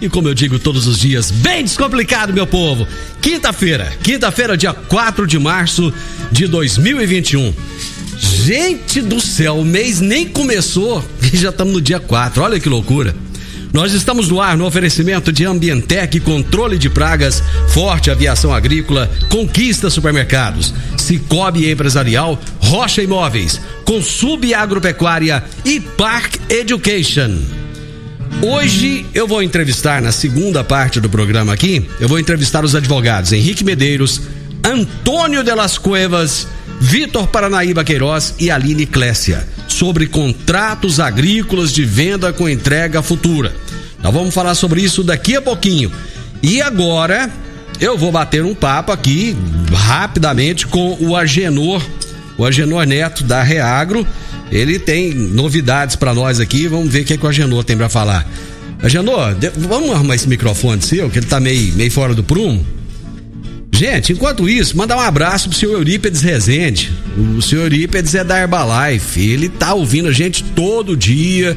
e, como eu digo todos os dias, bem descomplicado, meu povo. Quinta-feira, quinta-feira, dia 4 de março de 2021. Gente do céu, o mês nem começou e já estamos no dia 4. Olha que loucura. Nós estamos no ar no oferecimento de Ambientec, controle de pragas, Forte Aviação Agrícola, Conquista Supermercados, Cicobi Empresarial, Rocha Imóveis, Consub Agropecuária e Park Education. Hoje eu vou entrevistar na segunda parte do programa aqui, eu vou entrevistar os advogados Henrique Medeiros, Antônio de las Cuevas, Vitor Paranaíba Queiroz e Aline Clécia sobre contratos agrícolas de venda com entrega futura. Nós vamos falar sobre isso daqui a pouquinho. E agora eu vou bater um papo aqui rapidamente com o Agenor, o Agenor Neto da Reagro. Ele tem novidades para nós aqui, vamos ver o que, é que o Agenor tem para falar. Agenor, vamos arrumar esse microfone seu, que ele tá meio, meio fora do prumo. Gente, enquanto isso, mandar um abraço pro senhor Eurípedes Rezende. O senhor Eurípedes é da Herbalife. Ele tá ouvindo a gente todo dia.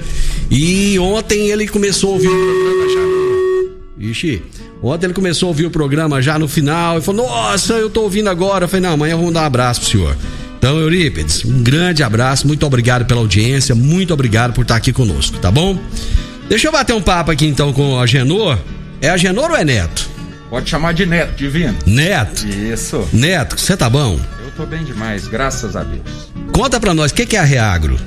E ontem ele começou a ouvir o programa já. Ixi. Ontem ele começou a ouvir o programa já no final e falou: Nossa, eu tô ouvindo agora. Eu falei: Não, amanhã eu vou dar um abraço pro senhor. Então, Eurípedes, um grande abraço, muito obrigado pela audiência, muito obrigado por estar aqui conosco, tá bom? Deixa eu bater um papo aqui então com a Genor. É a Genor ou é Neto? Pode chamar de Neto, divino. Neto? Isso. Neto, você tá bom? Eu tô bem demais, graças a Deus. Conta pra nós, o que, que é a Reagro?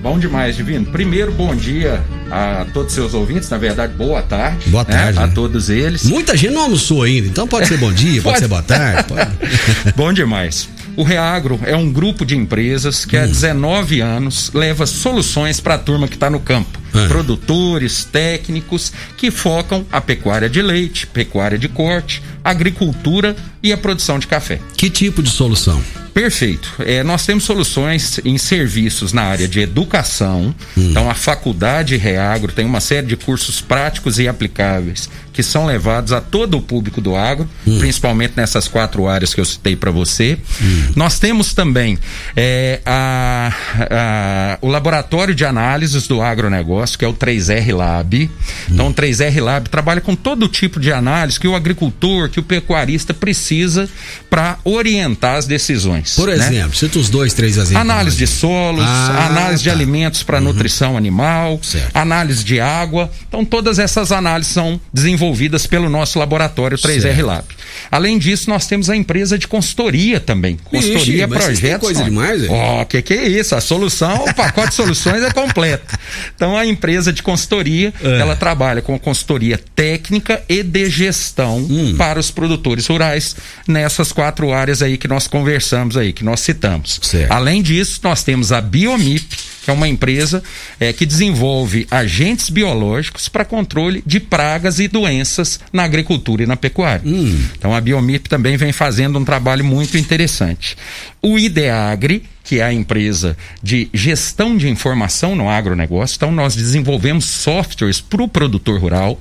Bom demais, Divino. Primeiro, bom dia a todos seus ouvintes. Na verdade, boa tarde. Boa tarde. Né? A todos eles. Muita gente não almoçou ainda, então pode ser bom dia, pode, pode ser boa tarde. Pode. bom demais. O Reagro é um grupo de empresas que hum. há 19 anos leva soluções para a turma que está no campo. É. Produtores, técnicos que focam a pecuária de leite, pecuária de corte, agricultura e a produção de café. Que tipo de solução? Perfeito. É, nós temos soluções em serviços na área de educação. Hum. Então, a Faculdade Reagro tem uma série de cursos práticos e aplicáveis que são levados a todo o público do agro, hum. principalmente nessas quatro áreas que eu citei para você. Hum. Nós temos também é, a, a, o laboratório de análises do agronegócio, que é o 3R Lab. Então, o 3R Lab trabalha com todo tipo de análise que o agricultor, que o pecuarista precisa para orientar as decisões. Por né? exemplo, né? cita os dois, três exemplos. Análise de solos, ah, análise tá. de alimentos para uhum. nutrição animal, certo. análise de água. Então, todas essas análises são desenvolvidas pelo nosso laboratório 3R certo. Lab. Além disso, nós temos a empresa de consultoria também. Consultoria, Ixi, projetos. coisa demais, Ó, oh, que que é isso? A solução, o pacote de soluções é completo. Então, a empresa de consultoria, é. ela trabalha com consultoria técnica e de gestão hum. para os produtores rurais nessas quatro áreas aí que nós conversamos aí, que nós citamos. Certo. Além disso, nós temos a Biomip, que é uma empresa é, que desenvolve agentes biológicos para controle de pragas e doenças na agricultura e na pecuária. Hum. Então a Biomip também vem fazendo um trabalho muito interessante. O Ideagri, que é a empresa de gestão de informação no agronegócio. Então, nós desenvolvemos softwares para o produtor rural.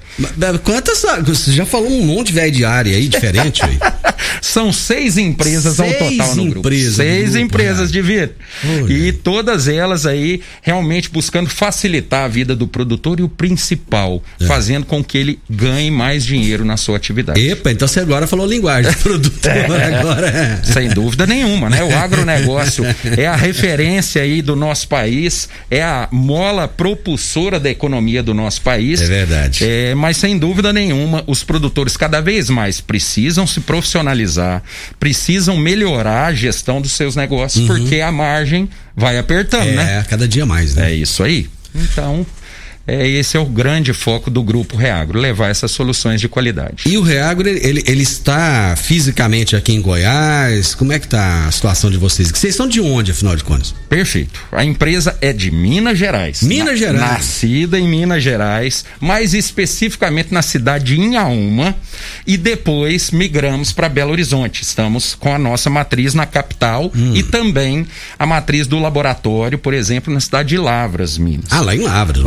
Quantas. Você já falou um monte velho de área aí diferente aí. São seis empresas Seis ao total no grupo. empresas seis grupo, empresas de. Olha. E todas elas aí realmente buscando facilitar a vida do produtor e o principal, É. fazendo com que ele ganhe mais dinheiro na sua atividade. Epa, então você agora falou linguagem de produtor. Agora é. Sem dúvida nenhuma, né? O agronegócio é a referência aí do nosso país, é a mola propulsora da economia do nosso país. É verdade. É, mas sem dúvida nenhuma, os produtores cada vez mais precisam se profissionalizar, precisam melhorar a gestão dos seus negócios, porque a margem vai apertando, né? É, cada dia mais, né? É isso aí. Então, é, esse é o grande foco do Grupo Reagro, levar essas soluções de qualidade. E o Reagro, ele, ele- está fisicamente aqui em Goiás? Como é que tá a situação de vocês? Vocês são de onde, afinal de contas? Perfeito. A empresa é de Minas Gerais. Minas Gerais. Nascida em Minas Gerais, mais especificamente na cidade de Inhaúma, e depois migramos para Belo Horizonte. Estamos com a nossa matriz na capital Hum. e também a matriz do laboratório, por exemplo, na cidade de Lavras, Minas. Ah, lá em Lavras.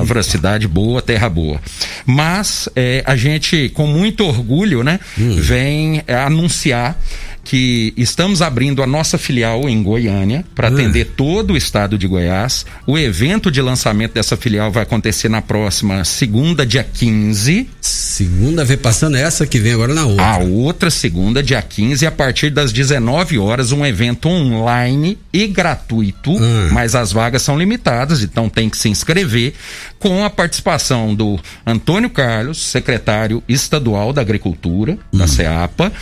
Lavra, cidade boa, terra boa. Mas é, a gente, com muito orgulho, né, vem é, anunciar que estamos abrindo a nossa filial em Goiânia para atender todo o estado de Goiás. O evento de lançamento dessa filial vai acontecer na próxima segunda, dia 15. Segunda vez passando essa que vem agora na outra. A outra segunda, dia 15, a partir das 19 horas, um evento online e gratuito, Hum. mas as vagas são limitadas, então tem que se inscrever, com a participação do Antônio Carlos, secretário estadual da Agricultura, da CEAPA,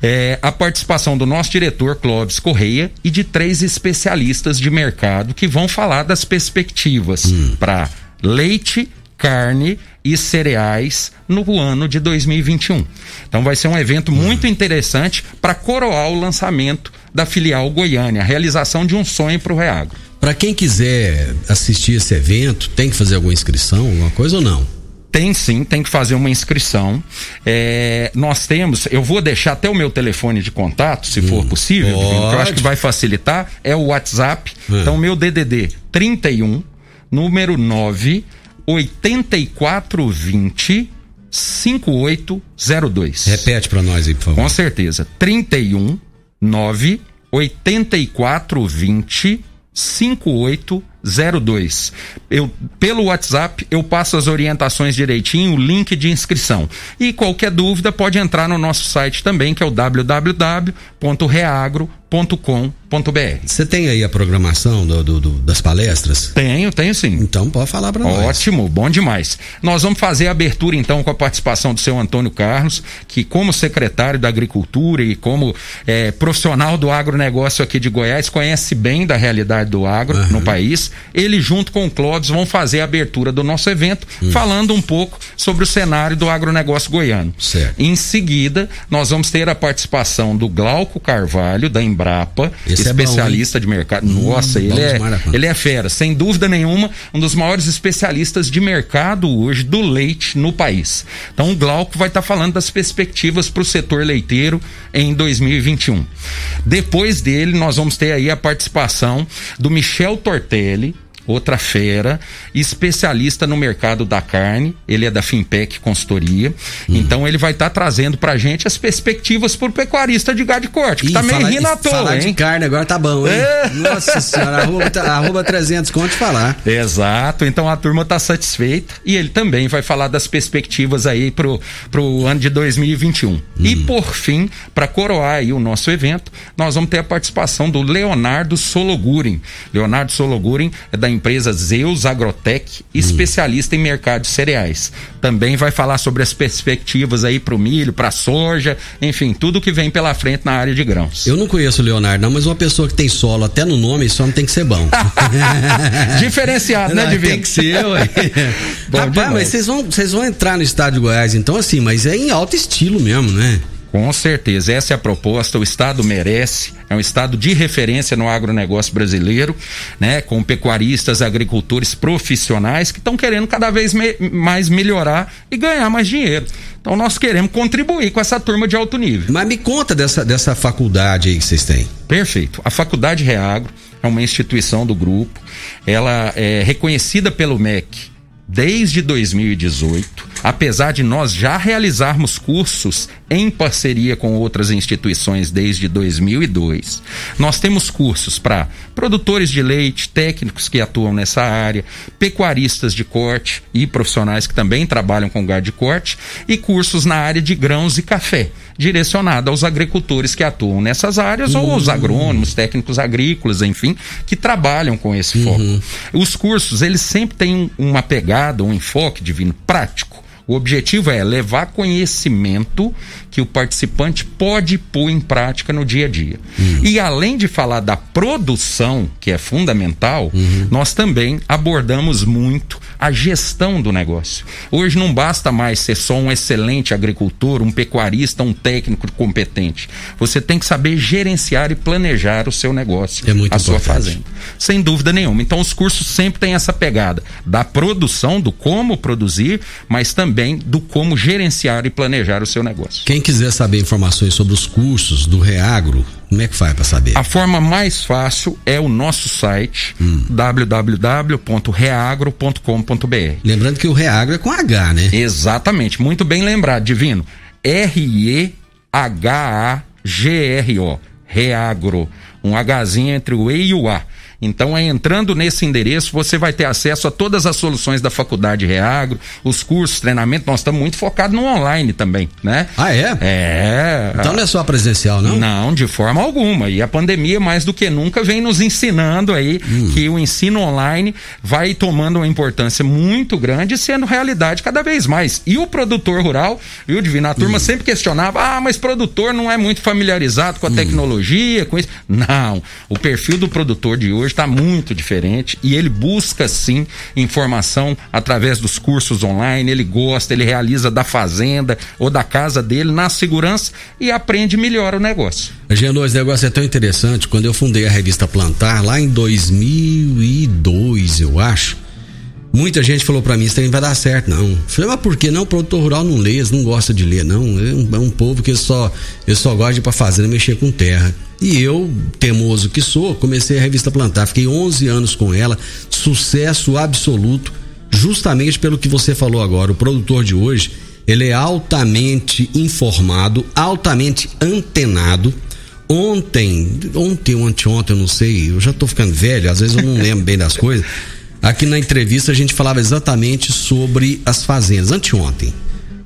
eh, a participação do nosso diretor Clóvis Correia e de três especialistas de mercado que vão falar das perspectivas para leite, carne e cereais no ano de 2021. Então vai ser um evento muito interessante para coroar o lançamento da filial Goiânia, a realização de um sonho para o Reagro. Pra quem quiser assistir esse evento, tem que fazer alguma inscrição, alguma coisa ou não? Tem sim, tem que fazer uma inscrição. É, nós temos, eu vou deixar até o meu telefone de contato, se for possível. Divino, que eu acho que vai facilitar. É o WhatsApp. Hum. Então, meu DDD 31, número 9 8420 5802. Repete pra nós aí, por favor. Com certeza. 31 9 8420 5802. Eu pelo WhatsApp eu passo as orientações direitinho, o link de inscrição. E qualquer dúvida pode entrar no nosso site também, que é o www.reagro.com.br. Você tem aí a programação do- do- do- das palestras? Tenho, tenho sim. Então pode falar pra nós. Ótimo, bom demais. Nós vamos fazer a abertura então com a participação do seu Antônio Carlos, que como secretário da Agricultura e como eh, profissional do agronegócio aqui de Goiás, conhece bem da realidade do agro no país. Ele junto com o Clóvis vão fazer a abertura do nosso evento, falando um pouco sobre o cenário do agronegócio goiano. Certo. Em seguida, nós vamos ter a participação do Glauco Carvalho, da Embrapa, Esse é bom, especialista de mercado. Nossa, ele é, ele é fera, sem dúvida nenhuma, um dos maiores especialistas de mercado hoje do leite no país. Então, o Glauco vai estar falando das perspectivas para o setor leiteiro em 2021. Depois dele, nós vamos ter aí a participação do Michel Tortelli. Outra fera, especialista no mercado da carne, ele é da Fimpec Consultoria. Hum. Então ele vai estar trazendo pra gente as perspectivas pro pecuarista de gado de corte, que Ih, tá meio falar- rindo à toa, Falar de hein? carne agora tá bom, hein? É. Nossa senhora, arroba, tá- arroba 300 conto falar. Exato, então a turma está satisfeita e ele também vai falar das perspectivas aí pro, pro ano de 2021. E por fim, para coroar aí o nosso evento, nós vamos ter a participação do Leonardo Sologurin. Leonardo Sologurin é da empresa Zeus Agrotech, especialista em mercado de cereais. Também vai falar sobre as perspectivas aí pro milho, pra soja, enfim, tudo que vem pela frente na área de grãos. Eu não conheço o Leonardo, não, mas uma pessoa que tem solo até no nome, só não tem que ser bom. Diferenciado, né, Não, Divino? Tem que ser, ué. Bom Rapaz, demais. mas vocês vão, vocês vão entrar no estado de Goiás, então assim, mas é em alto estilo mesmo, né? Com certeza, essa é a proposta. O Estado merece, é um Estado de referência no agronegócio brasileiro, né? Com pecuaristas, agricultores profissionais que estão querendo cada vez me- mais melhorar e ganhar mais dinheiro. Então nós queremos contribuir com essa turma de alto nível. Mas me conta dessa, dessa faculdade aí que vocês têm. Perfeito. A Faculdade Reagro é uma instituição do grupo. Ela é reconhecida pelo MEC desde 2018, apesar de nós já realizarmos cursos em parceria com outras instituições desde 2002, nós temos cursos para produtores de leite, técnicos que atuam nessa área, pecuaristas de corte e profissionais que também trabalham com gado de corte, e cursos na área de grãos e café, direcionado aos agricultores que atuam nessas áreas ou aos agrônomos, técnicos agrícolas, enfim, que trabalham com esse foco. Os cursos, eles sempre têm uma pegada, um enfoque divino prático. O objetivo é levar conhecimento que o participante pode pôr em prática no dia a dia. E além de falar da produção, que é fundamental, nós também abordamos muito a gestão do negócio. Hoje não basta mais ser só um excelente agricultor, um pecuarista, um técnico competente. Você tem que saber gerenciar e planejar o seu negócio, É muito a sua importante. fazenda. Sem dúvida nenhuma. Então os cursos sempre têm essa pegada da produção, do como produzir, mas também do como gerenciar e planejar o seu negócio. Quem quiser saber informações sobre os cursos do Reagro, como é que faz para saber? A forma mais fácil é o nosso site www.reagro.com.br. Lembrando que o Reagro é com H, né? Exatamente, muito bem lembrado, Divino. R-E-H-A-G-R-O. Reagro. Um Hzinho entre o E e o A. Então, é entrando nesse endereço, você vai ter acesso a todas as soluções da Faculdade Reagro, os cursos, treinamento. Nós estamos muito focados no online também, né? Ah, é? É. Então não é só presencial, não? Não, de forma alguma. E a pandemia, mais do que nunca, vem nos ensinando aí Hum. que o ensino online vai tomando uma importância muito grande e sendo realidade cada vez mais. E o produtor rural, viu, Divino? A Hum. turma sempre questionava: ah, mas produtor não é muito familiarizado com Hum. a tecnologia, com isso. Não. O perfil do produtor de hoje está muito diferente e ele busca sim informação através dos cursos online. Ele gosta, ele realiza da fazenda ou da casa dele na segurança e aprende melhor o negócio. Genô, esse negócio é tão interessante. Quando eu fundei a revista Plantar, lá em 2002, eu acho, muita gente falou pra mim: Isso não vai dar certo, não. Eu falei, mas por que não? O produtor rural não lê, não gosta de ler, não. É um, é um povo que só, eu só gosta de ir pra fazenda mexer com terra. E eu, teimoso que sou, comecei a revista Plantar. Fiquei 11 anos com ela, sucesso absoluto, justamente pelo que você falou agora. O produtor de hoje, ele é altamente informado, altamente antenado. Ontem, ontem ou anteontem, eu não sei, eu já tô ficando velho, às vezes eu não lembro bem das coisas. Aqui na entrevista a gente falava exatamente sobre as fazendas. Anteontem,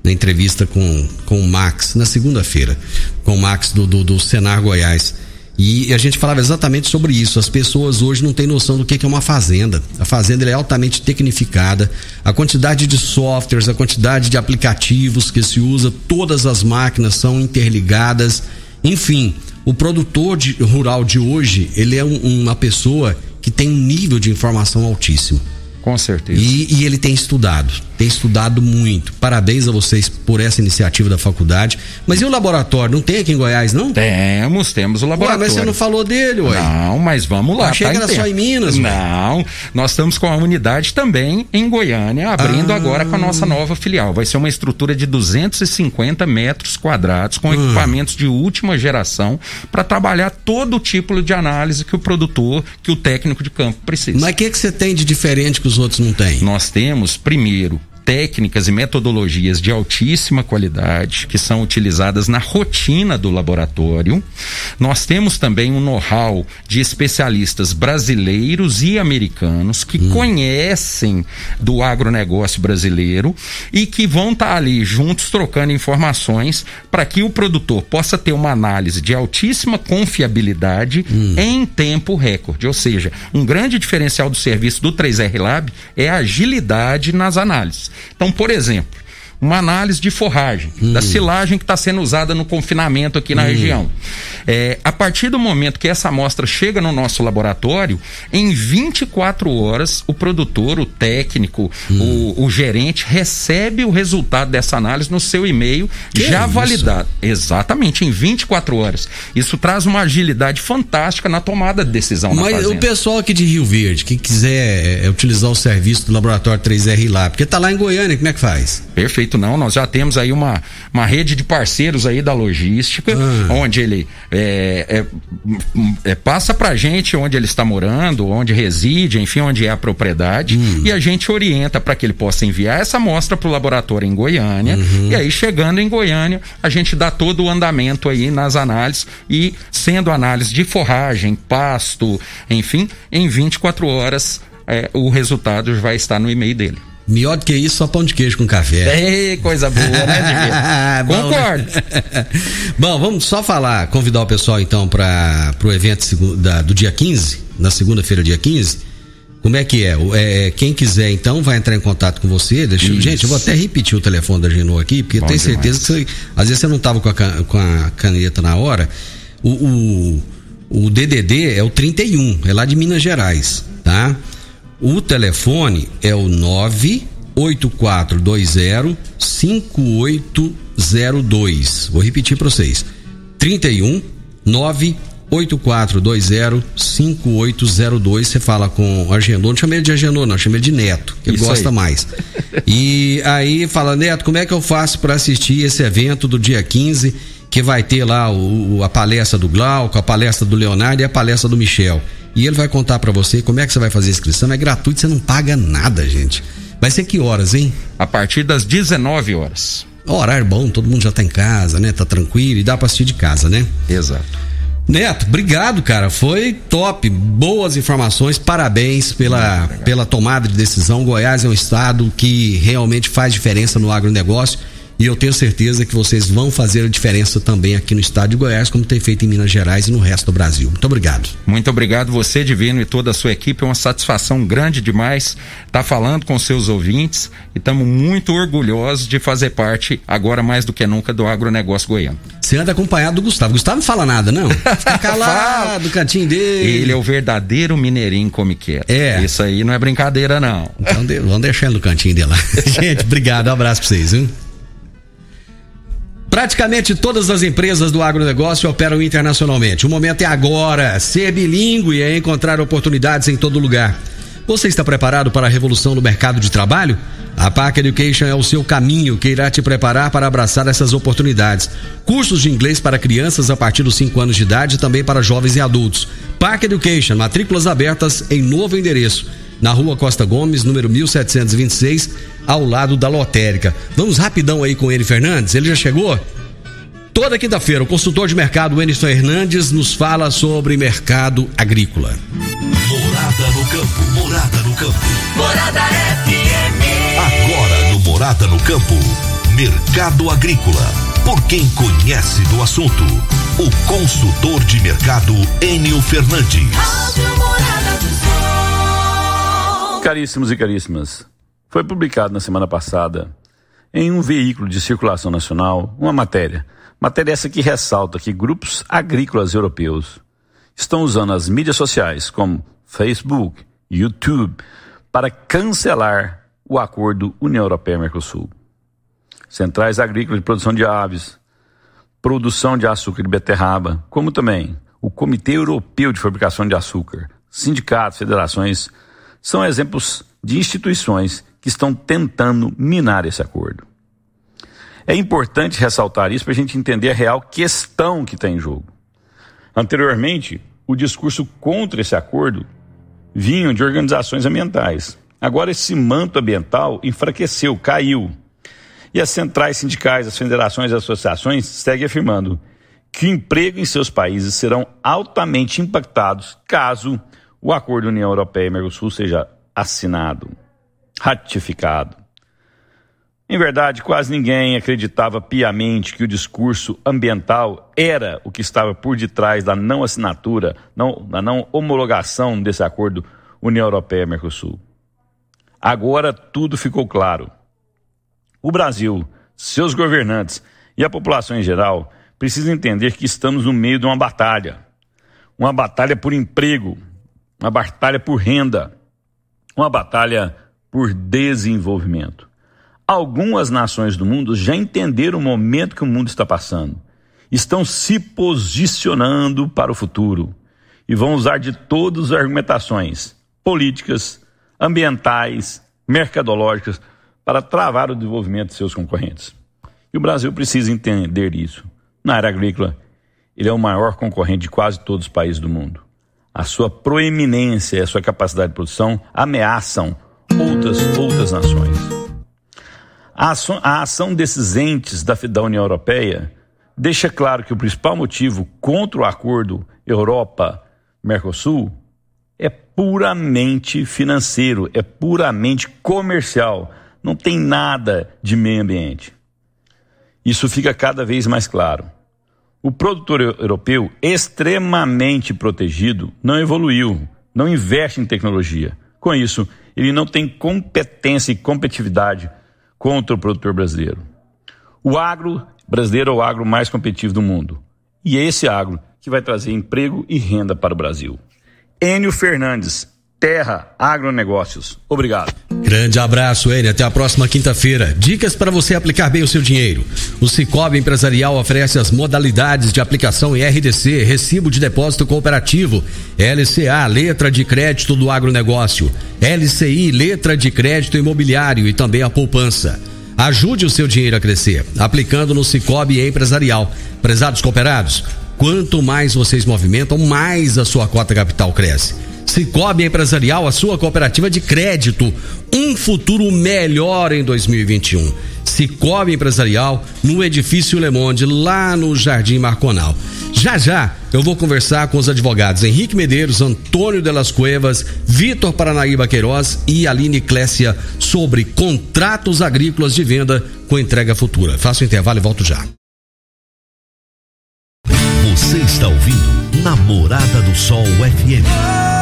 na entrevista com, com o Max, na segunda-feira, com o Max do, do, do Senar Goiás. E a gente falava exatamente sobre isso. As pessoas hoje não têm noção do que é uma fazenda. A fazenda é altamente tecnificada. A quantidade de softwares, a quantidade de aplicativos que se usa, todas as máquinas são interligadas. Enfim, o produtor de- rural de hoje, ele é um- uma pessoa que tem um nível de informação altíssimo. Com certeza. E, e ele tem estudado, tem estudado muito. Parabéns a vocês por essa iniciativa da faculdade. Mas e o laboratório? Não tem aqui em Goiás, não? Temos, temos o Ué, laboratório. mas você não falou dele, ué. Não, mas vamos lá. Achei tá que era só em Minas, ué. Não, nós estamos com a unidade também em Goiânia, abrindo Ah. agora com a nossa nova filial. Vai ser uma estrutura de 250 metros quadrados, Ah. com equipamentos de última geração, para trabalhar todo o tipo de análise que o produtor, que o técnico de campo precisa. Mas o que, que você tem de diferente que os outros não têm? Nós temos, primeiro, técnicas e metodologias de altíssima qualidade que são utilizadas na rotina do laboratório. Nós temos também um know-how de especialistas brasileiros e americanos que conhecem do agronegócio brasileiro e que vão estar ali juntos trocando informações para que o produtor possa ter uma análise de altíssima confiabilidade em tempo recorde. Ou seja, um grande diferencial do serviço do 3R Lab é a agilidade nas análises. Então, por exemplo, uma análise de forragem, da silagem que está sendo usada no confinamento aqui na região. É, a partir do momento que essa amostra chega no nosso laboratório, em 24 horas, o produtor, o técnico, o, o gerente recebe o resultado dessa análise no seu e-mail, Que já isso? validado. Exatamente, em 24 horas. Isso traz uma agilidade fantástica na tomada de decisão Mas o pessoal aqui de Rio Verde, que quiser é, utilizar o serviço do laboratório 3R lá, porque tá lá em Goiânia, como é que faz? Perfeitamente. Jeito, não. Nós já temos aí uma, uma rede de parceiros aí da logística, ah. onde ele é, é, é, passa pra gente onde ele está morando, onde reside, enfim, onde é a propriedade, hum. e a gente orienta para que ele possa enviar essa amostra para o laboratório em Goiânia. Uhum. E aí, chegando em Goiânia, a gente dá todo o andamento aí nas análises e sendo análise de forragem, pasto, enfim, em 24 horas é, o resultado vai estar no e-mail dele. Melhor do que isso, só pão de queijo com café. Ei, coisa boa, né, Concordo. Bom, vamos só falar, convidar o pessoal então para o evento da, do dia 15, na segunda-feira, dia 15. Como é que é? é? Quem quiser, então, vai entrar em contato com você. Deixa, gente, eu vou até repetir o telefone da Genô aqui, porque Bom eu tenho demais. certeza que você, às vezes você não estava com, com, a caneta na hora. O, o, o DDD é o 31, é lá de Minas Gerais, tá? O telefone é o 98420 5802. Vou repetir para vocês. 31 98420 5802. Você fala com o Agenor, não chama ele de Agenor, não, chama ele de Neto, que ele Isso gosta aí. mais. E aí fala, Neto, como é que eu faço para assistir esse evento do dia 15, que vai ter lá o, a palestra do Glauco, a palestra do Leonardo e a palestra do Michel? E ele vai contar para você como é que você vai fazer a inscrição. É gratuito, você não paga nada, gente. Vai ser que horas, hein? A partir das 19 horas. Horário bom, todo mundo já tá em casa, né? Tá tranquilo e dá pra assistir de casa, né? Exato. Neto, obrigado, cara. Foi top. Boas informações. Parabéns pela, pela tomada de decisão. Goiás é um estado que realmente faz diferença no agronegócio. E eu tenho certeza que vocês vão fazer a diferença também aqui no estado de Goiás, como tem feito em Minas Gerais e no resto do Brasil. Muito obrigado. Muito obrigado você, Divino, e toda a sua equipe. É uma satisfação grande demais estar falando com seus ouvintes e estamos muito orgulhosos de fazer parte, agora mais do que nunca, do agronegócio goiano. Você anda acompanhado do Gustavo. Gustavo não fala nada, não. Fica calado, do cantinho dele. Ele é o verdadeiro mineirinho come quer. É. Isso aí não é brincadeira, não. Então, vamos deixar ele no cantinho dele lá. Gente, obrigado. Um abraço pra vocês, viu? Praticamente todas as empresas do agronegócio operam internacionalmente. O momento é agora. Ser bilíngue é encontrar oportunidades em todo lugar. Você está preparado para a revolução no mercado de trabalho? A Park Education é o seu caminho que irá te preparar para abraçar essas oportunidades. Cursos de inglês para crianças a partir dos 5 anos de idade e também para jovens e adultos. Park Education, matrículas abertas em novo endereço na rua Costa Gomes, número 1726, ao lado da lotérica. Vamos rapidão aí com ele, Fernandes. Ele já chegou? Toda quinta-feira, o consultor de mercado Eniston Hernandes nos fala sobre mercado agrícola. Morada no campo, morada no campo. Morada FM. Agora no Morada no campo, mercado agrícola. Por quem conhece do assunto, o consultor de mercado Enio Fernandes. Morada do Sol. Caríssimos e caríssimas, foi publicado na semana passada em um veículo de circulação nacional uma matéria. Matéria essa que ressalta que grupos agrícolas europeus estão usando as mídias sociais como Facebook, YouTube para cancelar o acordo União Europeia-Mercosul. Centrais agrícolas de produção de aves, produção de açúcar de beterraba, como também o Comitê Europeu de Fabricação de Açúcar, sindicatos, federações são exemplos de instituições que estão tentando minar esse acordo. É importante ressaltar isso para a gente entender a real questão que está em jogo. Anteriormente, o discurso contra esse acordo vinha de organizações ambientais. Agora, esse manto ambiental enfraqueceu, caiu. E as centrais sindicais, as federações e as associações seguem afirmando que o emprego em seus países serão altamente impactados caso o acordo União Europeia e Mercosul seja assinado, ratificado. Em verdade, quase ninguém acreditava piamente que o discurso ambiental era o que estava por detrás da não assinatura, não, da não homologação desse acordo União Europeia-Mercosul. Agora tudo ficou claro. O Brasil, seus governantes e a população em geral precisam entender que estamos no meio de uma batalha. Uma batalha por emprego, uma batalha por renda, uma batalha por desenvolvimento. Algumas nações do mundo já entenderam o momento que o mundo está passando, estão se posicionando para o futuro e vão usar de todas as argumentações políticas, ambientais, mercadológicas, para travar o desenvolvimento de seus concorrentes. E o Brasil precisa entender isso. Na área agrícola, ele é o maior concorrente de quase todos os países do mundo. A sua proeminência e a sua capacidade de produção ameaçam outras, outras nações. A ação, a ação desses entes da, da União Europeia deixa claro que o principal motivo contra o acordo Europa-Mercosul é puramente financeiro, é puramente comercial, não tem nada de meio ambiente. Isso fica cada vez mais claro. O produtor europeu, extremamente protegido, não evoluiu, não investe em tecnologia. Com isso, ele não tem competência e competitividade contra o produtor brasileiro. O agro brasileiro é o agro mais competitivo do mundo. E é esse agro que vai trazer emprego e renda para o Brasil. Enio Fernandes, Terra Agronegócios. Obrigado. Grande abraço, Enio. Até a próxima quinta-feira. Dicas para você aplicar bem o seu dinheiro. O Cicobi Empresarial oferece as modalidades de aplicação em RDC, Recibo de Depósito Cooperativo, LCA, Letra de Crédito do Agronegócio, LCI, Letra de Crédito Imobiliário e também a poupança. Ajude o seu dinheiro a crescer, aplicando no Cicobi Empresarial. Prezados cooperados, quanto mais vocês movimentam, mais a sua cota capital cresce. Cicobi Empresarial, a sua cooperativa de crédito. Um futuro melhor em 2021. Cicobi Empresarial, no edifício Le Monde, lá no Jardim Marconal. Já já eu vou conversar com os advogados Henrique Medeiros, Antônio Delas Cuevas, Vitor Paranaíba Queiroz e Aline Clécia sobre contratos agrícolas de venda com entrega futura. Faço o intervalo e volto já. Você está ouvindo Namorada do Sol FM.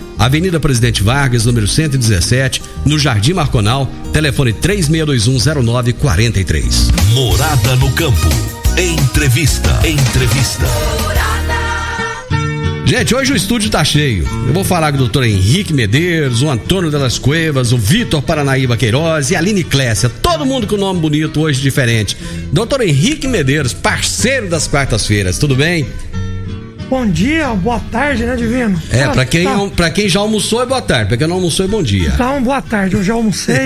Avenida Presidente Vargas, número 117, no Jardim Marconal, telefone 36210943. Morada no campo. Entrevista. Entrevista. Gente, hoje o estúdio tá cheio. Eu vou falar com o doutor Henrique Medeiros, o Antônio Delas Cuevas, o Vitor Paranaíba Queiroz e a Aline Clécia. Todo mundo com nome bonito hoje diferente. Doutor Henrique Medeiros, parceiro das quartas-feiras, tudo bem? Bom dia, boa tarde, né, Divino? É, pra, quem, tá. pra quem já almoçou é boa tarde, pra quem não almoçou é bom dia. Então, boa tarde, eu já almocei.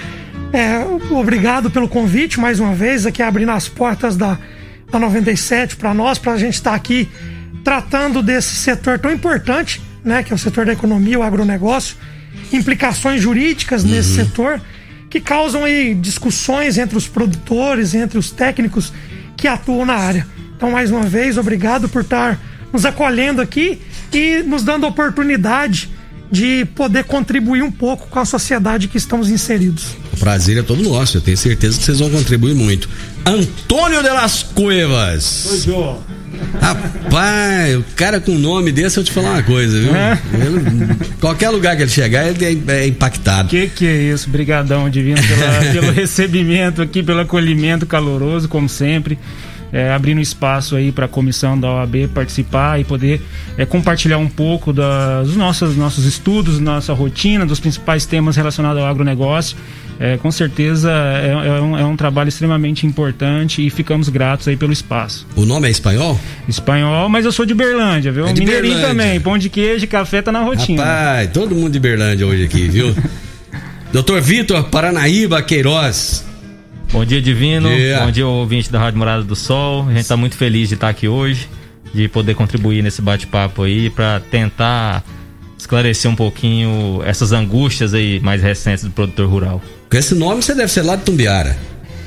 é, obrigado pelo convite mais uma vez, aqui abrindo as portas da, da 97 para nós, pra gente estar tá aqui tratando desse setor tão importante, né, que é o setor da economia, o agronegócio, implicações jurídicas uhum. nesse setor que causam aí discussões entre os produtores, entre os técnicos que atuam na área. Então, mais uma vez, obrigado por estar nos acolhendo aqui e nos dando a oportunidade de poder contribuir um pouco com a sociedade que estamos inseridos. O prazer é todo nosso, eu tenho certeza que vocês vão contribuir muito. Antônio de las Cuevas. Oi, João. Rapaz, o cara com nome desse, eu te falar uma coisa, viu? É. Ele, qualquer lugar que ele chegar, ele é, é impactado. Que que é isso? Brigadão, Divino, pela, pelo recebimento aqui, pelo acolhimento caloroso, como sempre é, abrindo espaço aí para a comissão da OAB participar e poder é, compartilhar um pouco das, dos nossos, nossos estudos, nossa rotina, dos principais temas relacionados ao agronegócio. É, com certeza é, é, um, é, um, trabalho extremamente importante e ficamos gratos aí pelo espaço. O nome é espanhol? Espanhol, mas eu sou de Berlândia, viu? É de Mineirinho Berlândia. também, pão de queijo e café tá na rotina. Rapaz, todo mundo de Berlândia hoje aqui, viu? Doutor Vitor Paranaíba Queiroz, Bom dia, Divino. Dia. Bom dia, ouvinte da Rádio Morada do Sol. A gente está muito feliz de estar aqui hoje, de poder contribuir nesse bate-papo aí para tentar esclarecer um pouquinho essas angústias aí mais recentes do produtor rural. Com esse nome você deve ser lá de Tumbiara.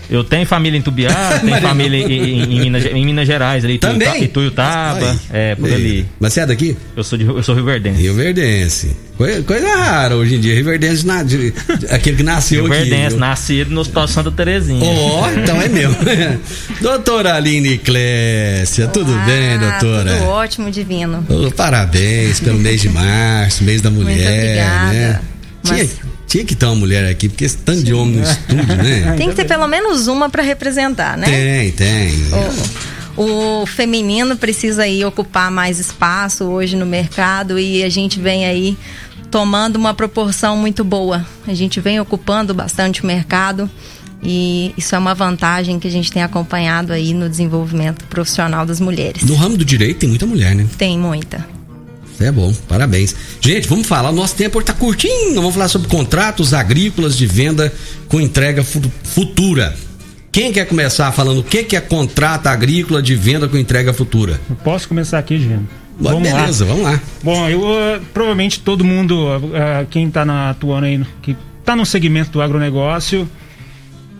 Eu tenho família em Tubiá, tenho família em, em, Minas, em, Minas, Gerais, ali, Também? Ituiutaba, é, por ali. Mas você é daqui? Eu sou, de, eu sou Rio Verdense. Rio Verdense. Coisa, coisa rara hoje em dia, Rio Verdense, na, de, aquele que nasceu Rio aqui. Verdense, nascido no Hospital Santa Terezinha. Ó, oh, então é meu. doutora Aline Clécia, Olá, tudo bem, doutora? Tudo ótimo, divino. Oh, parabéns pelo mês de março, mês da mulher, Muito obrigada. né? Mas... Tinha que ter uma mulher aqui, porque esse tanto de homem no estúdio, né? Tem que ter pelo menos uma para representar, né? Tem, tem. O, o, feminino precisa aí ocupar mais espaço hoje no mercado e a gente vem aí tomando uma proporção muito boa. A gente vem ocupando bastante o mercado e isso é uma vantagem que a gente tem acompanhado aí no desenvolvimento profissional das mulheres. No ramo do direito tem muita mulher, né? Tem muita. É bom, parabéns. Gente, vamos falar, nosso tempo está curtinho, vamos falar sobre contratos agrícolas de venda com entrega futura. Quem quer começar falando o que, que é contrato agrícola de venda com entrega futura? Eu posso começar aqui, Gino. Vamos Beleza, lá. vamos lá. Bom, eu uh, provavelmente todo mundo, uh, quem está atuando aí, que está no segmento do agronegócio,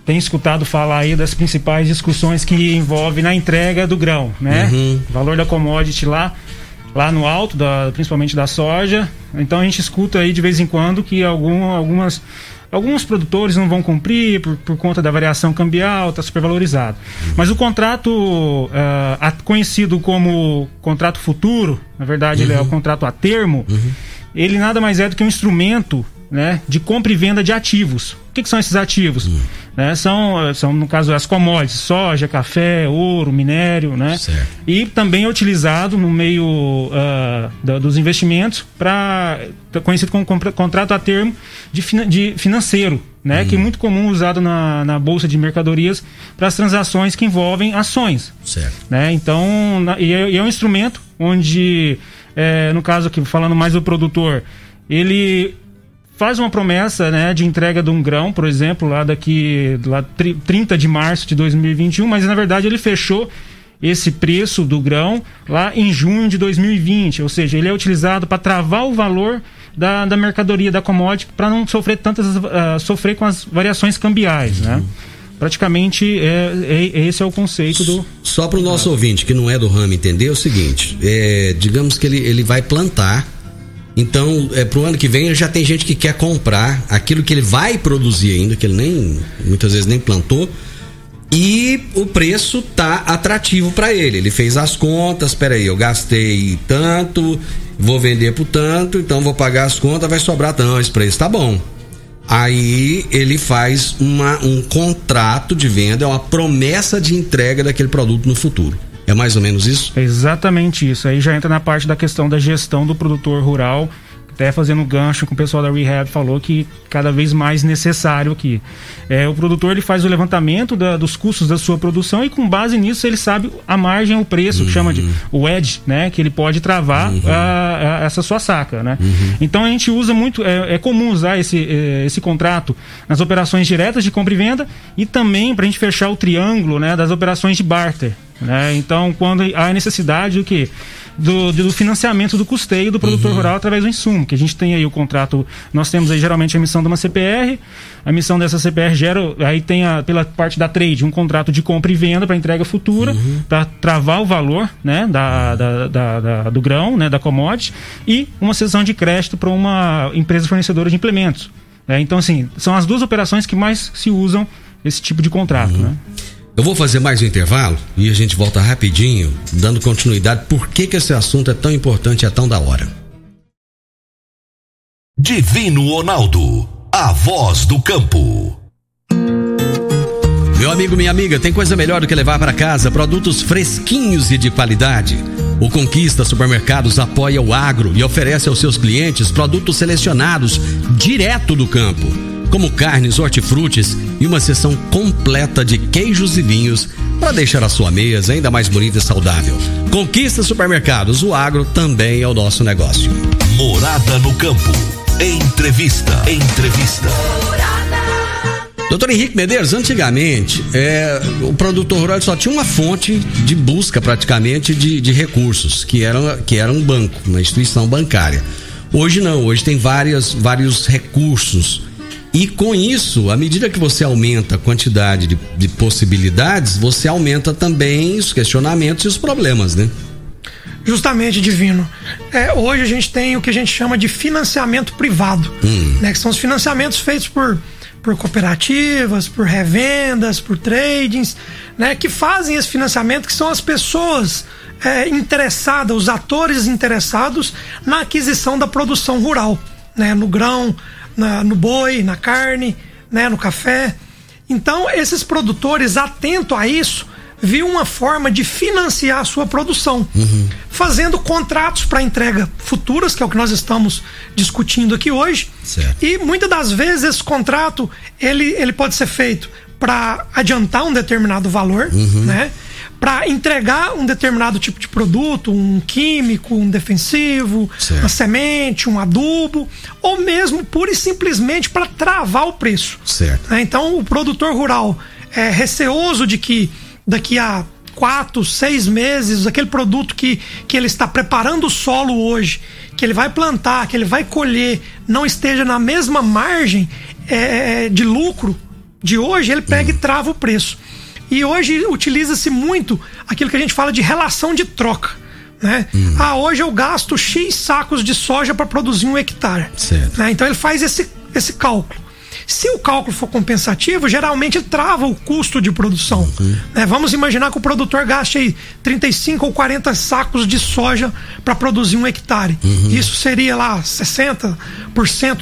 tem escutado falar aí das principais discussões que envolvem na entrega do grão, né? Uhum. O valor da commodity lá lá no alto, da, principalmente da soja. Então a gente escuta aí de vez em quando que algum, algumas, alguns produtores não vão cumprir por, por conta da variação cambial, está supervalorizado. Uhum. Mas o contrato uh, conhecido como contrato futuro, na verdade uhum. ele é o uhum. contrato a termo, uhum. ele nada mais é do que um instrumento né, de compra e venda de ativos. O que, que são esses ativos? Uhum. Né? São, são, no caso, as commodities, soja, café, ouro, minério, né? Certo. E também é utilizado no meio uh, da, dos investimentos para conhecido como contrato a termo de, de financeiro, né? Hum. Que é muito comum usado na, na bolsa de mercadorias para as transações que envolvem ações. Certo. Né? Então, na, e, é, e, é, um instrumento onde, é, no caso aqui, falando mais do produtor, ele faz uma promessa né, de entrega de um grão, por exemplo, lá daqui lá, 30 de março de 2021, mas na verdade ele fechou esse preço do grão lá em junho de 2020, ou seja, ele é utilizado para travar o valor da, da mercadoria, da commodity, para não sofrer tantas uh, sofrer com as variações cambiais, né? Praticamente é, é, esse é o conceito do. Só para o nosso ouvinte que não é do ramo entender é o seguinte: é, digamos que ele, ele vai plantar então, é, pro ano que vem já tem gente que quer comprar aquilo que ele vai produzir ainda, que ele nem muitas vezes nem plantou. E o preço tá atrativo para ele. Ele fez as contas, peraí, eu gastei tanto, vou vender por tanto, então vou pagar as contas, vai sobrar tanto. Esse preço tá bom. Aí ele faz uma, um contrato de venda, é uma promessa de entrega daquele produto no futuro. É mais ou menos isso? É exatamente isso. Aí já entra na parte da questão da gestão do produtor rural até fazendo gancho com o pessoal da Rehab, falou que cada vez mais necessário aqui. É, o produtor ele faz o levantamento da, dos custos da sua produção e com base nisso ele sabe a margem, o preço, uhum. que chama de uhum. o edge, né? Que ele pode travar uhum. a, a, essa sua saca, né? Uhum. Então a gente usa muito, é, é comum usar esse, é, esse contrato nas operações diretas de compra e venda e também para a gente fechar o triângulo, né? Das operações de barter. Né? Então, quando há necessidade do que? Do, do, financiamento do custeio do produtor uhum. rural através do insumo, que a gente tem aí o contrato, nós temos aí geralmente a emissão de uma CPR, a emissão dessa CPR gera, aí tem a, pela parte da trade um contrato de compra e venda para entrega futura, uhum. para travar o valor né, da, da, da, da, do grão, né, da commodity, e uma cessão de crédito para uma empresa fornecedora de implementos. Né? Então, assim, são as duas operações que mais se usam esse tipo de contrato. Uhum. Né? Eu vou fazer mais um intervalo e a gente volta rapidinho, dando continuidade por que, que esse assunto é tão importante e é tão da hora. Divino Ronaldo, a voz do campo. Meu amigo, minha amiga, tem coisa melhor do que levar para casa produtos fresquinhos e de qualidade. O Conquista Supermercados apoia o agro e oferece aos seus clientes produtos selecionados direto do campo como carnes, hortifrutis e uma seção completa de queijos e vinhos para deixar a sua mesa ainda mais bonita e saudável. Conquista Supermercados, o agro também é o nosso negócio. Morada no campo. Entrevista. Entrevista. Doutor Henrique Medeiros, antigamente, é, o produtor rural só tinha uma fonte de busca praticamente de, de recursos, que era, que era um banco, uma instituição bancária. Hoje não, hoje tem várias, vários recursos e com isso, à medida que você aumenta a quantidade de, de possibilidades, você aumenta também os questionamentos e os problemas, né? Justamente, Divino. É, hoje a gente tem o que a gente chama de financiamento privado, hum. né, que são os financiamentos feitos por, por cooperativas, por revendas, por tradings, né, que fazem esse financiamento, que são as pessoas é, interessadas, os atores interessados na aquisição da produção rural, né, no grão, na, no boi, na carne, né, no café. Então, esses produtores, atento a isso, viu uma forma de financiar a sua produção, uhum. fazendo contratos para entrega futuras, que é o que nós estamos discutindo aqui hoje. Certo. E muitas das vezes esse contrato ele, ele pode ser feito para adiantar um determinado valor, uhum. né? Para entregar um determinado tipo de produto, um químico, um defensivo, certo. uma semente, um adubo, ou mesmo pura e simplesmente para travar o preço. Certo. Né? Então, o produtor rural é receoso de que daqui a quatro, seis meses, aquele produto que, que ele está preparando o solo hoje, que ele vai plantar, que ele vai colher, não esteja na mesma margem é, é de lucro de hoje, ele pega uhum. e trava o preço. E hoje utiliza-se muito aquilo que a gente fala de relação de troca. Né? Uhum. Ah, hoje eu gasto X sacos de soja para produzir um hectare. Né? Então ele faz esse, esse cálculo. Se o cálculo for compensativo, geralmente trava o custo de produção. Uhum. Né? Vamos imaginar que o produtor gaste aí 35 ou 40 sacos de soja para produzir um hectare. Uhum. Isso seria lá 60%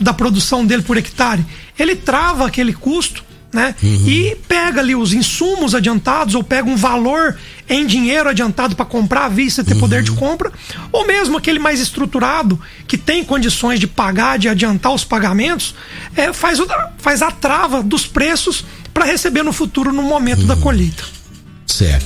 da produção dele por hectare. Ele trava aquele custo né? Uhum. E pega ali os insumos adiantados ou pega um valor em dinheiro adiantado para comprar à vista, ter uhum. poder de compra, ou mesmo aquele mais estruturado que tem condições de pagar, de adiantar os pagamentos, é, faz, faz a trava dos preços para receber no futuro no momento uhum. da colheita. Certo.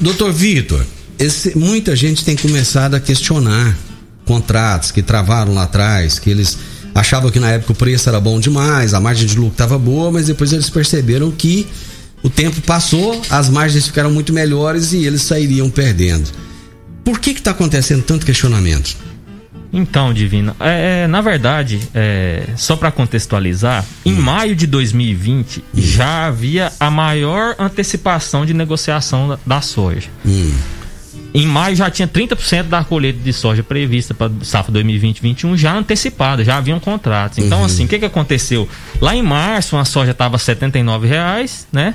Doutor Vitor, esse, muita gente tem começado a questionar contratos que travaram lá atrás, que eles achavam que na época o preço era bom demais, a margem de lucro estava boa, mas depois eles perceberam que o tempo passou, as margens ficaram muito melhores e eles sairiam perdendo. Por que está acontecendo tanto questionamento? Então, Divino, é, é, na verdade, é, só para contextualizar, em hum. maio de 2020 hum. já havia a maior antecipação de negociação da, da soja. Hum. Em maio já tinha 30% da colheita de soja prevista para safra 2020-21 já antecipada, já haviam contratos. Então, uhum. assim, o que, que aconteceu? Lá em março, a soja estava R$ 79,00, né?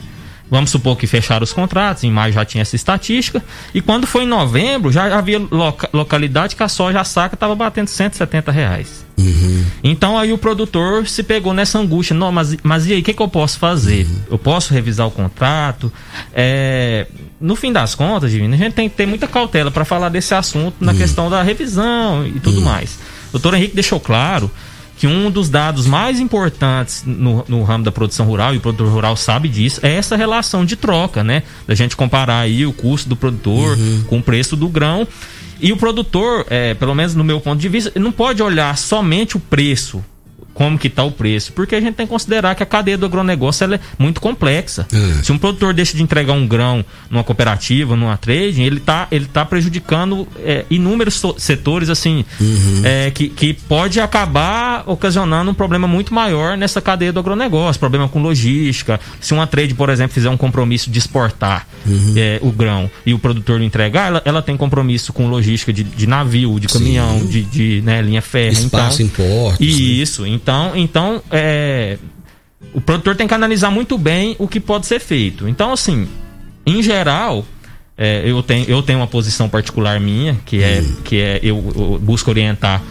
Vamos supor que fecharam os contratos, em maio já tinha essa estatística, e quando foi em novembro, já havia loca localidade que a soja a saca estava batendo 170 reais. Uhum. Então aí o produtor se pegou nessa angústia, não, mas, mas e aí, o que, que eu posso fazer? Uhum. Eu posso revisar o contrato? É, no fim das contas, Divino, a gente tem que ter muita cautela para falar desse assunto na uhum. questão da revisão e tudo uhum. mais. O doutor Henrique deixou claro que um dos dados mais importantes no, no, ramo da produção rural, e o produtor rural sabe disso, é essa relação de troca, né? Da gente comparar aí o custo do produtor uhum. com o preço do grão. E o produtor, é, pelo menos no meu ponto de vista, não pode olhar somente o preço como que está o preço, porque a gente tem que considerar que a cadeia do agronegócio é muito complexa. É. Se um produtor deixa de entregar um grão numa cooperativa, numa trading, ele está ele tá prejudicando é, inúmeros setores assim uhum. é, que, que pode acabar ocasionando um problema muito maior nessa cadeia do agronegócio, problema com logística. Se uma trade, por exemplo, fizer um compromisso de exportar uhum. É, o grão e o produtor não entregar, ela, ela tem compromisso com logística de, de navio, de caminhão, Sim. de, de né, linha férrea. Espaço então, em portos. Isso. Né? Então, então é, o produtor tem que analisar muito bem o que pode ser feito. Então, assim, em geral, é, eu, tenho, eu tenho uma posição particular minha, que é, hum. que é eu, eu busco orientar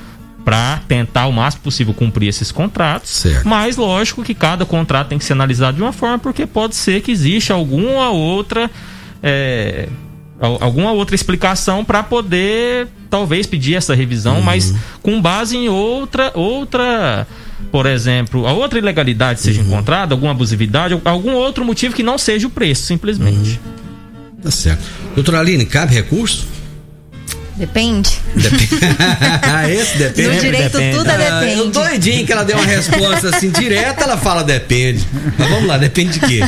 para tentar o máximo possível cumprir esses contratos. Certo. Mas lógico que cada contrato tem que ser analisado de uma forma, porque pode ser que exista alguma outra é, alguma outra explicação para poder talvez pedir essa revisão, uhum. mas com base em outra outra por exemplo, a outra ilegalidade seja uhum. encontrada, alguma abusividade, algum outro motivo que não seja o preço, simplesmente. Uhum. Tá certo. Doutora Aline, cabe recurso? Depende. Depende. Ah, esse depende. No direito depende. tudo é depende. Ah, eu doidinho que ela deu uma resposta assim direta, ela fala depende. Mas vamos lá, depende de quê?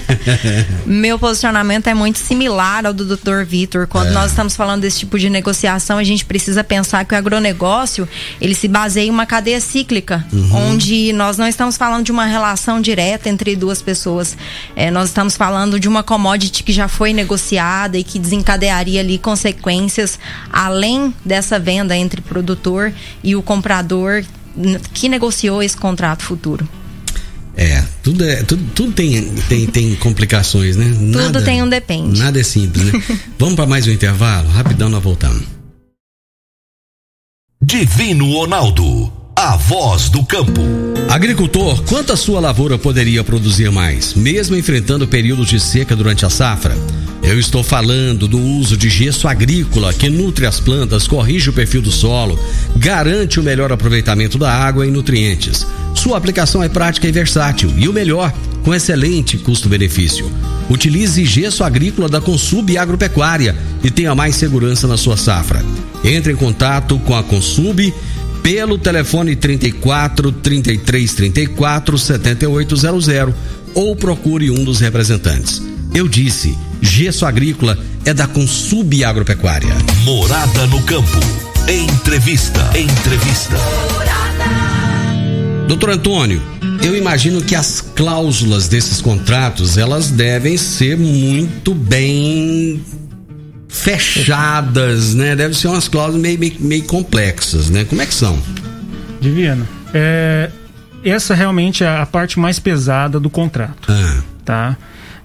Meu posicionamento é muito similar ao do Dr. Vitor. Quando é. nós estamos falando desse tipo de negociação, a gente precisa pensar que o agronegócio, ele se baseia em uma cadeia cíclica, uhum. onde nós não estamos falando de uma relação direta entre duas pessoas. É, nós estamos falando de uma commodity que já foi negociada e que desencadearia ali consequências além além dessa venda entre produtor e o comprador que negociou esse contrato futuro. É, tudo, é, tudo, tudo tem, tem, tem complicações, né? Nada, tudo tem um depende. Nada é simples, né? Vamos para mais um intervalo? Rapidão nós voltamos. Divino Ronaldo, a voz do campo. Agricultor, quanto a sua lavoura poderia produzir mais, mesmo enfrentando períodos de seca durante a safra? Eu estou falando do uso de gesso agrícola que nutre as plantas, corrige o perfil do solo, garante o melhor aproveitamento da água e nutrientes. Sua aplicação é prática e versátil e o melhor, com excelente custo-benefício. Utilize gesso agrícola da Consub Agropecuária e tenha mais segurança na sua safra. Entre em contato com a Consub pelo telefone 34 33 34 7800 ou procure um dos representantes. Eu disse, gesso agrícola é da Consub Agropecuária. Morada no campo. Entrevista. Entrevista. Doutor Antônio, eu imagino que as cláusulas desses contratos, elas devem ser muito bem fechadas, né? Deve ser umas cláusulas meio, meio, meio complexas, né? Como é que são? Divino, é, essa realmente é a parte mais pesada do contrato, ah. tá?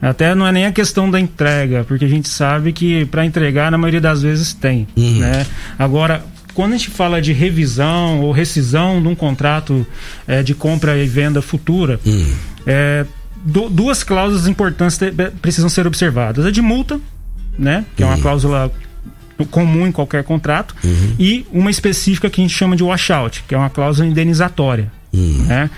Até não é nem a questão da entrega, porque a gente sabe que para entregar na maioria das vezes tem, uhum. né? Agora, quando a gente fala de revisão ou rescisão de um contrato é, de compra e venda futura, uhum. é, du duas cláusulas importantes precisam ser observadas: a de multa né? Que uhum. é uma uhum. cláusula comum em qualquer contrato, uhum. e uma específica que a gente chama de washout, que é uma cláusula indenizatória. Uhum. Né?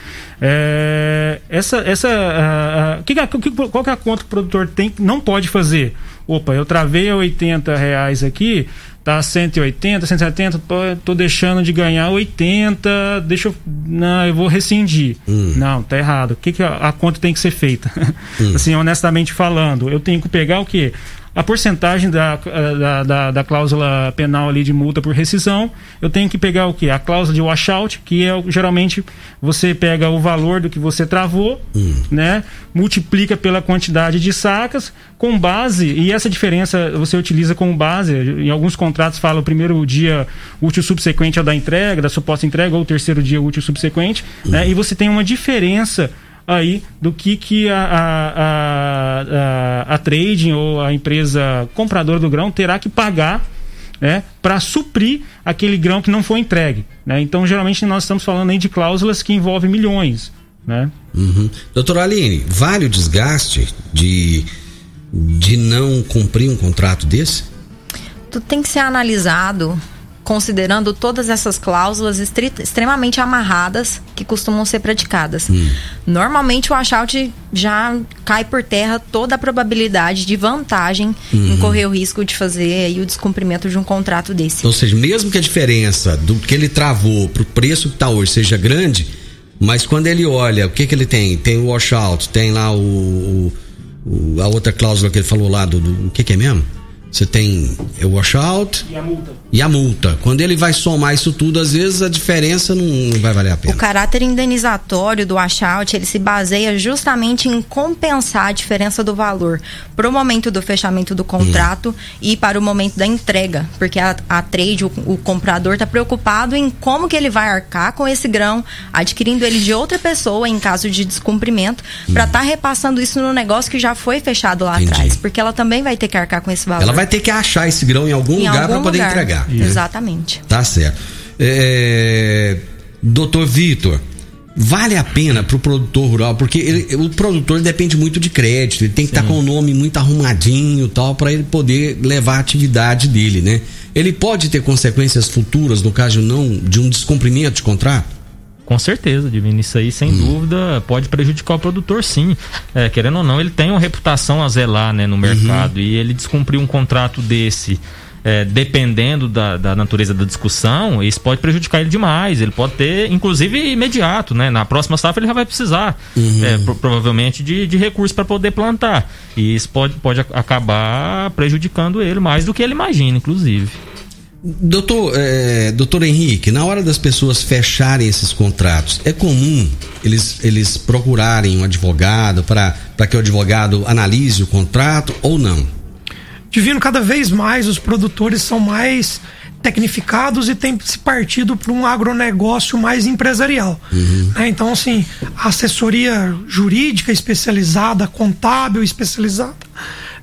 É, essa, essa, que, que, qual que é a conta que o produtor tem não pode fazer? Opa, eu travei a 80 reais aqui, tá 180, 170, tô, tô deixando de ganhar 80, deixa eu, não, eu vou rescindir. Hum. Não, tá errado. O que, que a, a conta tem que ser feita? Hum. assim, honestamente falando, eu tenho que pegar o que? A porcentagem da, da, da, da, cláusula penal ali de multa por rescisão, eu tenho que pegar o que? A cláusula de washout, que é geralmente você pega o valor do que você travou, hum. né? Multiplica pela quantidade de sacas, com base, e essa diferença você utiliza como base, em alguns contratos fala o primeiro dia útil subsequente ao da entrega, da suposta entrega, ou o terceiro dia útil subsequente, hum. né? E você tem uma diferença aí do que, que a, a, a, a, trading ou a empresa compradora do grão terá que pagar né, para suprir aquele grão que não foi entregue. Né? Então, geralmente, nós estamos falando aí de cláusulas que envolvem milhões. Né? Uhum. Doutor Aline, vale o desgaste de, de não cumprir um contrato desse? Tudo tem que ser analisado considerando todas essas cláusulas extremamente amarradas que costumam ser praticadas. Hum. Normalmente o washout já cai por terra toda a probabilidade de vantagem uhum. em correr o risco de fazer aí o descumprimento de um contrato desse. Ou seja, mesmo que a diferença do que ele travou para o preço que está hoje seja grande, mas quando ele olha, o que, que ele tem? Tem o washout, tem lá o, o a outra cláusula que ele falou lá do, do o que, que é mesmo? Você tem o washout e a multa. E a multa. Quando ele vai somar isso tudo, às vezes a diferença não vai valer a pena. O caráter indenizatório do washout, ele se baseia justamente em compensar a diferença do valor para o momento do fechamento do contrato hum. e para o momento da entrega. Porque a, a trade, o, o comprador está preocupado em como que ele vai arcar com esse grão, adquirindo ele de outra pessoa em caso de descumprimento, hum. para estar tá repassando isso no negócio que já foi fechado lá Entendi. atrás. Porque ela também vai ter que arcar com esse valor. Ela vai ter que achar esse grão em algum em lugar para poder entregar. Exatamente. Tá certo. É, doutor Vitor, vale a pena para o produtor rural, porque ele, o produtor depende muito de crédito, ele tem que estar tá com o nome muito arrumadinho tal, para ele poder levar a atividade dele, né? Ele pode ter consequências futuras no caso não de um descumprimento de contrato? Com certeza, Divino. Isso aí, sem hum. dúvida, pode prejudicar o produtor, sim. É, querendo ou não, ele tem uma reputação a zelar né, no mercado. Uhum. E ele descumprir um contrato desse. É, dependendo da, da, natureza da discussão, isso pode prejudicar ele demais. Ele pode ter, inclusive, imediato, né? Na próxima safra ele já vai precisar, uhum. é, pro, provavelmente, de, de recursos para poder plantar. E isso pode, pode acabar prejudicando ele mais do que ele imagina, inclusive. Doutor, é, doutor Henrique, na hora das pessoas fecharem esses contratos, é comum eles, eles procurarem um advogado para que o advogado analise o contrato ou não? Divino, cada vez mais os produtores são mais tecnificados e tem se partido para um agronegócio mais empresarial. Uhum. É, então, assim, a assessoria jurídica especializada, contábil especializada,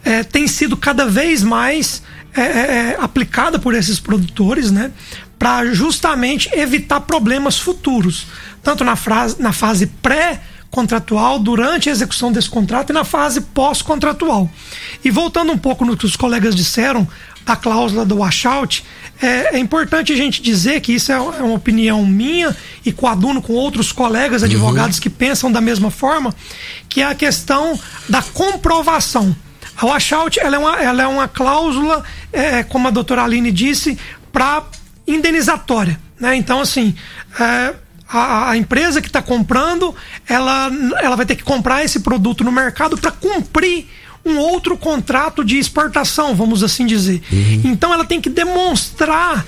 é, tem sido cada vez mais é, é, é, aplicada por esses produtores, né? para justamente evitar problemas futuros, tanto na, frase, na fase pré contratual, durante a execução desse contrato e na fase pós-contratual. E voltando um pouco no que os colegas disseram, da cláusula do washout, é, é, importante a gente dizer que isso é, é uma opinião minha e coaduno com outros colegas advogados uhum. que pensam da mesma forma, que é a questão da comprovação. A washout ela é, uma, ela é uma cláusula, é, como a doutora Aline disse, para indenizatória. Né? Então, assim, é, a, a, empresa que está comprando, ela, ela vai ter que comprar esse produto no mercado para cumprir um outro contrato de exportação, vamos assim dizer. Uhum. Então ela tem que demonstrar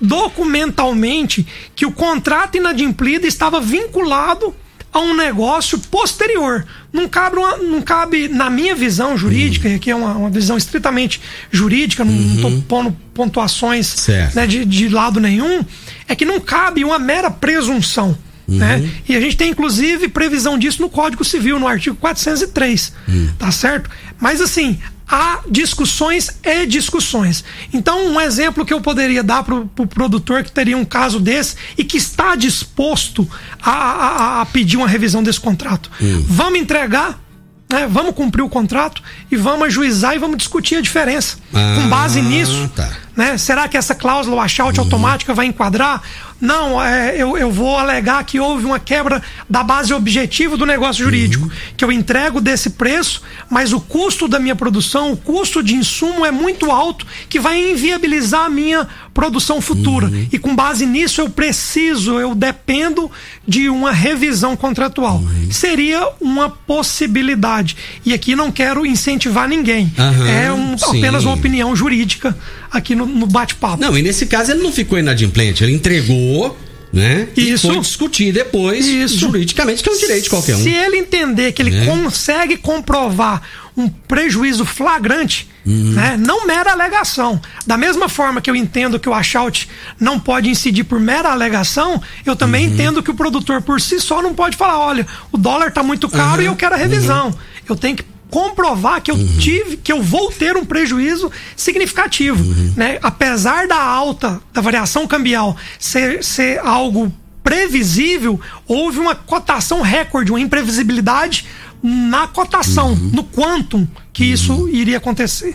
documentalmente que o contrato inadimplido estava vinculado a um negócio posterior. Não cabe, uma, não cabe na minha visão jurídica, uhum. que é uma, uma, visão estritamente jurídica, não estou uhum. pondo pontuações né, de, de lado nenhum, é que não cabe uma mera presunção. Uhum. Né? E a gente tem inclusive previsão disso no Código Civil, no artigo 403. Uhum. Tá certo? Mas assim, há discussões e discussões. Então, um exemplo que eu poderia dar para o pro produtor que teria um caso desse e que está disposto a, a, a pedir uma revisão desse contrato. Uhum. Vamos entregar né? Vamos cumprir o contrato e vamos ajuizar e vamos discutir a diferença. Ah, com base nisso, tá. Né? Será que essa cláusula washout uhum. automática vai enquadrar? Não, é, eu, eu vou alegar que houve uma quebra da base objetiva do negócio jurídico. Uhum. Que eu entrego desse preço, mas o custo da minha produção, o custo de insumo é muito alto, que vai inviabilizar a minha produção futura. Uhum. E com base nisso eu preciso, eu dependo de uma revisão contratual. Uhum. Seria uma possibilidade. E aqui não quero incentivar ninguém. é um, apenas uma opinião jurídica aqui no, no bate-papo. Não, e nesse caso ele não ficou inadimplente, ele entregou né? Isso. E foi discutir depois, Isso. juridicamente, que é um direito de qualquer um. Se ele entender que ele né? consegue comprovar um prejuízo flagrante, uhum. né? não mera alegação. Da mesma forma que eu entendo que o washout não pode incidir por mera alegação, eu também uhum. entendo que o produtor por si só não pode falar: olha, o dólar está muito caro uhum. e eu quero a revisão. Uhum. Eu tenho que comprovar que eu uhum. tive, que eu vou ter um prejuízo significativo, uhum. né? Apesar da alta, da variação cambial ser, ser algo previsível, houve uma cotação recorde, uma imprevisibilidade na cotação, uhum. no quantum que isso uhum. iria acontecer.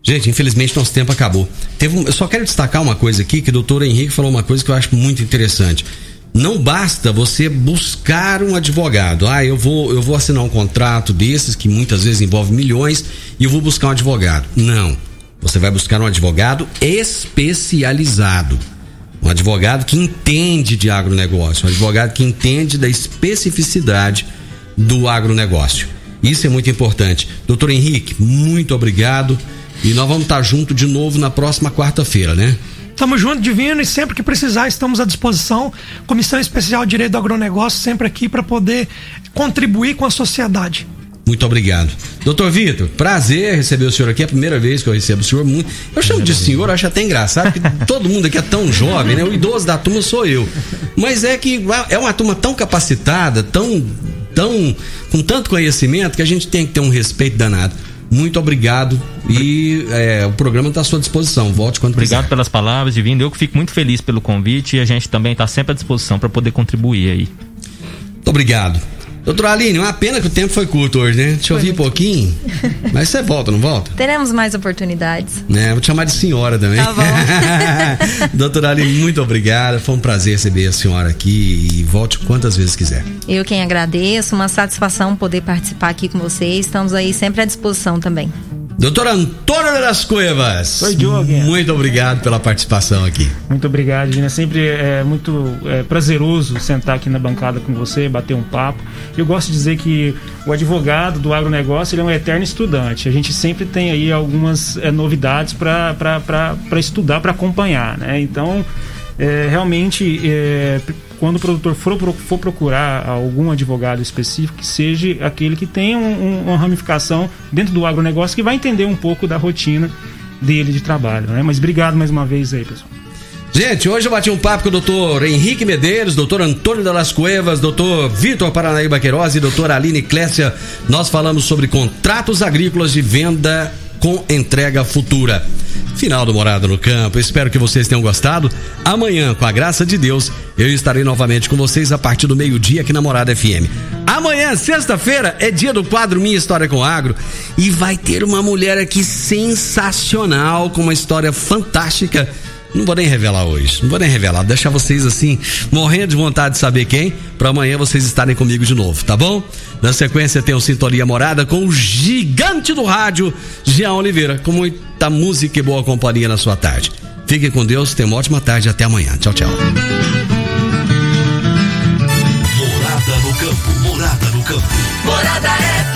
Gente, infelizmente nosso tempo acabou. Um, eu só quero destacar uma coisa aqui, que o doutor Henrique falou uma coisa que eu acho muito interessante. Não basta você buscar um advogado. Ah, eu vou, eu vou assinar um contrato desses que muitas vezes envolve milhões e eu vou buscar um advogado. Não. Você vai buscar um advogado especializado. Um advogado que entende de agronegócio, um advogado que entende da especificidade do agronegócio. Isso é muito importante. Doutor Henrique, muito obrigado. E nós vamos estar junto de novo na próxima quarta-feira, né? Tamo junto, Divino, e sempre que precisar estamos à disposição. Comissão Especial de Direito do Agronegócio sempre aqui para poder contribuir com a sociedade. Muito obrigado. Doutor Vitor, prazer receber o senhor aqui. É a primeira vez que eu recebo o senhor. Muito... Eu chamo de senhor, acho até engraçado, porque todo mundo aqui é tão jovem, né? O idoso da turma sou eu. Mas é que é uma turma tão capacitada, tão, tão com tanto conhecimento, que a gente tem que ter um respeito danado. Muito obrigado e é, o programa está à sua disposição. Volte quando Obrigado quiser. pelas palavras, Divino. Eu que fico muito feliz pelo convite e a gente também está sempre à disposição para poder contribuir aí. Muito obrigado. Doutora Aline, uma pena que o tempo foi curto hoje, né? Deixa eu ouvir um pouquinho. Mas você volta, não volta? Teremos mais oportunidades. É, vou te chamar de senhora também. Tá bom. Doutora Aline, muito obrigada. Foi um prazer receber a senhora aqui e volte quantas vezes quiser. Eu quem agradeço, uma satisfação poder participar aqui com vocês. Estamos aí sempre à disposição também. Doutor Antônio das Cuevas. Oi, Diogo. Muito obrigado pela participação aqui. Muito obrigado, Gina. Sempre é muito é, prazeroso sentar aqui na bancada com você, bater um papo. Eu gosto de dizer que o advogado do agronegócio ele é um eterno estudante. A gente sempre tem aí algumas é, novidades para estudar, para acompanhar. Né? Então, é, realmente é, quando o produtor for, for procurar algum advogado específico, que seja aquele que tenha um, um, uma ramificação dentro do agronegócio, que vai entender um pouco da rotina dele de trabalho. Né? Mas obrigado mais uma vez aí, pessoal. Gente, hoje eu bati um papo com o doutor Henrique Medeiros, doutor Antônio das Cuevas, doutor Vitor Paranaíba Queiroz e doutora Aline Clécia. Nós falamos sobre contratos agrícolas de venda com entrega futura. Final do Morada no Campo. Espero que vocês tenham gostado. Amanhã, com a graça de Deus, eu estarei novamente com vocês a partir do meio-dia aqui na Morada FM. Amanhã, sexta-feira, é dia do quadro Minha História com Agro e vai ter uma mulher aqui sensacional com uma história fantástica não vou nem revelar hoje. Não vou nem revelar. Deixar vocês assim, morrendo de vontade de saber quem, para amanhã vocês estarem comigo de novo, tá bom? Na sequência tem o Sintonia Morada com o gigante do rádio, Jean Oliveira, com muita música e boa companhia na sua tarde. Fiquem com Deus, tenham uma ótima tarde até amanhã. Tchau, tchau. Morada no campo, morada no campo. Morada FM.